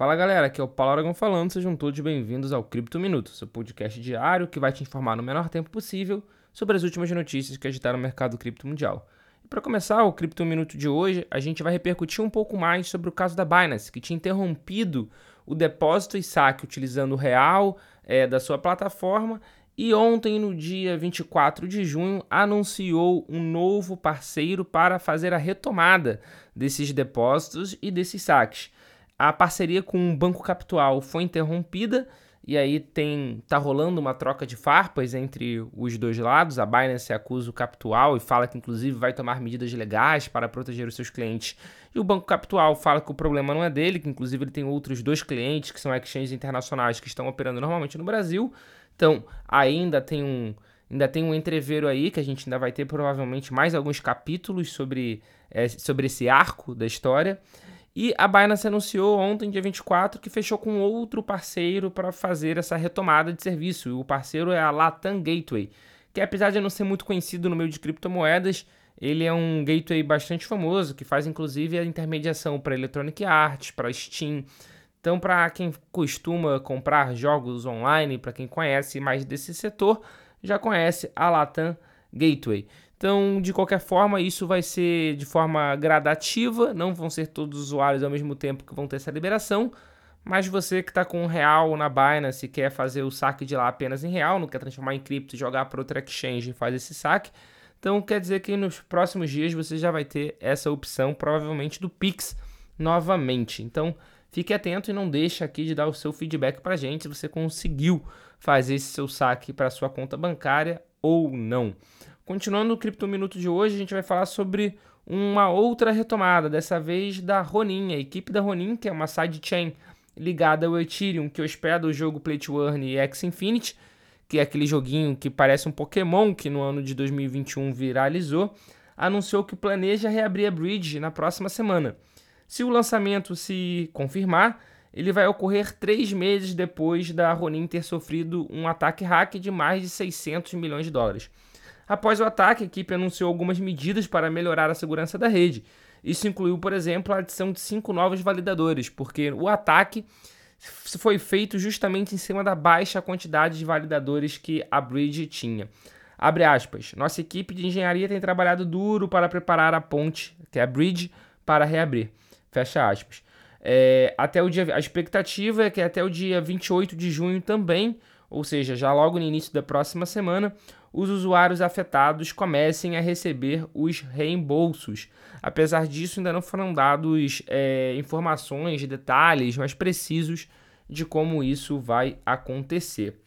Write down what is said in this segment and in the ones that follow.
Fala galera, aqui é o Paulo Aragão falando, sejam todos bem-vindos ao Cripto Minuto, seu podcast diário que vai te informar no menor tempo possível sobre as últimas notícias que agitaram o mercado cripto mundial. E para começar o Cripto Minuto de hoje, a gente vai repercutir um pouco mais sobre o caso da Binance, que tinha interrompido o depósito e saque utilizando o real é, da sua plataforma e ontem, no dia 24 de junho, anunciou um novo parceiro para fazer a retomada desses depósitos e desses saques a parceria com o Banco Capital foi interrompida e aí tem tá rolando uma troca de farpas entre os dois lados. A Binance acusa o Capital e fala que inclusive vai tomar medidas legais para proteger os seus clientes. E o Banco Capital fala que o problema não é dele, que inclusive ele tem outros dois clientes que são exchanges internacionais que estão operando normalmente no Brasil. Então, ainda tem um ainda tem um entreveiro aí que a gente ainda vai ter provavelmente mais alguns capítulos sobre, é, sobre esse arco da história. E a Binance anunciou ontem, dia 24, que fechou com outro parceiro para fazer essa retomada de serviço. O parceiro é a Latam Gateway, que apesar de não ser muito conhecido no meio de criptomoedas, ele é um gateway bastante famoso, que faz inclusive a intermediação para Electronic Arts, para Steam. Então, para quem costuma comprar jogos online, para quem conhece mais desse setor, já conhece a Latam Gateway. Então, de qualquer forma, isso vai ser de forma gradativa, não vão ser todos os usuários ao mesmo tempo que vão ter essa liberação, mas você que está com um real na Binance e quer fazer o saque de lá apenas em real, não quer transformar em cripto e jogar para outra exchange e faz esse saque, então quer dizer que nos próximos dias você já vai ter essa opção, provavelmente do Pix novamente. Então, fique atento e não deixe aqui de dar o seu feedback para a gente se você conseguiu fazer esse seu saque para sua conta bancária ou não. Continuando no Cripto Minuto de hoje, a gente vai falar sobre uma outra retomada, dessa vez da Ronin, a equipe da Ronin, que é uma sidechain ligada ao Ethereum, que hospeda o jogo Play to Earn e X Infinity, que é aquele joguinho que parece um Pokémon que no ano de 2021 viralizou, anunciou que planeja reabrir a Bridge na próxima semana. Se o lançamento se confirmar, ele vai ocorrer três meses depois da Ronin ter sofrido um ataque hack de mais de 600 milhões de dólares. Após o ataque, a equipe anunciou algumas medidas para melhorar a segurança da rede. Isso incluiu, por exemplo, a adição de cinco novos validadores, porque o ataque foi feito justamente em cima da baixa quantidade de validadores que a Bridge tinha. Abre aspas. Nossa equipe de engenharia tem trabalhado duro para preparar a ponte, que é a Bridge, para reabrir. Fecha aspas. É, até o dia, a expectativa é que até o dia 28 de junho também, ou seja, já logo no início da próxima semana, os usuários afetados comecem a receber os reembolsos. Apesar disso, ainda não foram dados é, informações, detalhes mais precisos de como isso vai acontecer.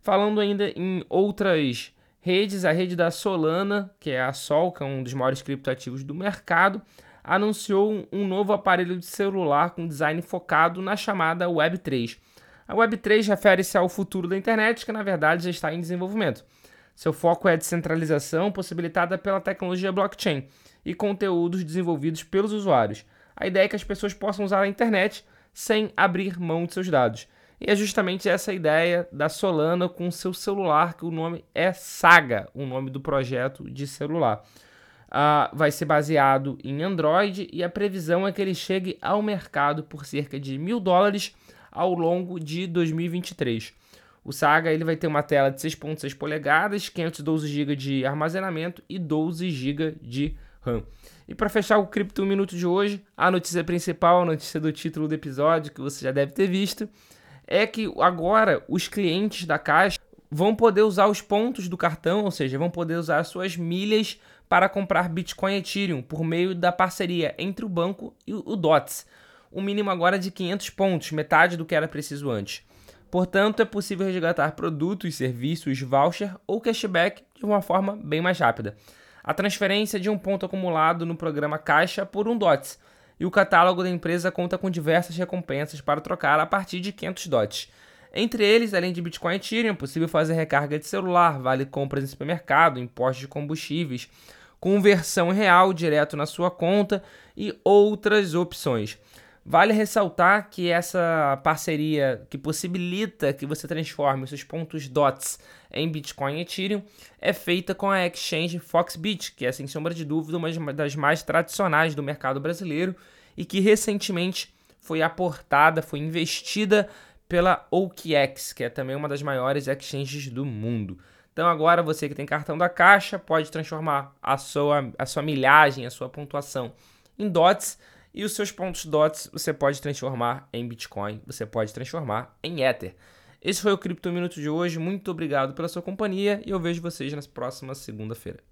Falando ainda em outras redes, a rede da Solana, que é a Sol, que é um dos maiores criptoativos do mercado, anunciou um novo aparelho de celular com design focado na chamada Web3. A Web3 refere-se ao futuro da internet, que na verdade já está em desenvolvimento. Seu foco é a descentralização possibilitada pela tecnologia blockchain e conteúdos desenvolvidos pelos usuários. A ideia é que as pessoas possam usar a internet sem abrir mão de seus dados. E é justamente essa ideia da Solana com seu celular, que o nome é Saga, o nome do projeto de celular. Uh, vai ser baseado em Android e a previsão é que ele chegue ao mercado por cerca de mil dólares ao longo de 2023. O Saga ele vai ter uma tela de 6.6 polegadas, 512 GB de armazenamento e 12 GB de RAM. E para fechar o Cripto Minuto de hoje, a notícia principal, a notícia do título do episódio, que você já deve ter visto, é que agora os clientes da Caixa vão poder usar os pontos do cartão, ou seja, vão poder usar suas milhas para comprar Bitcoin e Ethereum por meio da parceria entre o banco e o DOTS. O mínimo agora de 500 pontos, metade do que era preciso antes. Portanto, é possível resgatar produtos, serviços, voucher ou cashback de uma forma bem mais rápida. A transferência de um ponto acumulado no programa Caixa por um DOTS, e o catálogo da empresa conta com diversas recompensas para trocar a partir de 500 DOTs. Entre eles, além de Bitcoin e Ethereum, é possível fazer recarga de celular, vale compras em supermercado, impostos de combustíveis, conversão real direto na sua conta e outras opções. Vale ressaltar que essa parceria que possibilita que você transforme seus pontos DOTS em Bitcoin e Ethereum é feita com a exchange Foxbit, que é sem sombra de dúvida uma das mais tradicionais do mercado brasileiro e que recentemente foi aportada, foi investida pela OKX, que é também uma das maiores exchanges do mundo. Então agora você que tem cartão da Caixa pode transformar a sua, a sua milhagem, a sua pontuação em DOTs e os seus pontos DOTs você pode transformar em Bitcoin, você pode transformar em Ether. Esse foi o Cripto Minuto de hoje. Muito obrigado pela sua companhia e eu vejo vocês na próxima segunda-feira.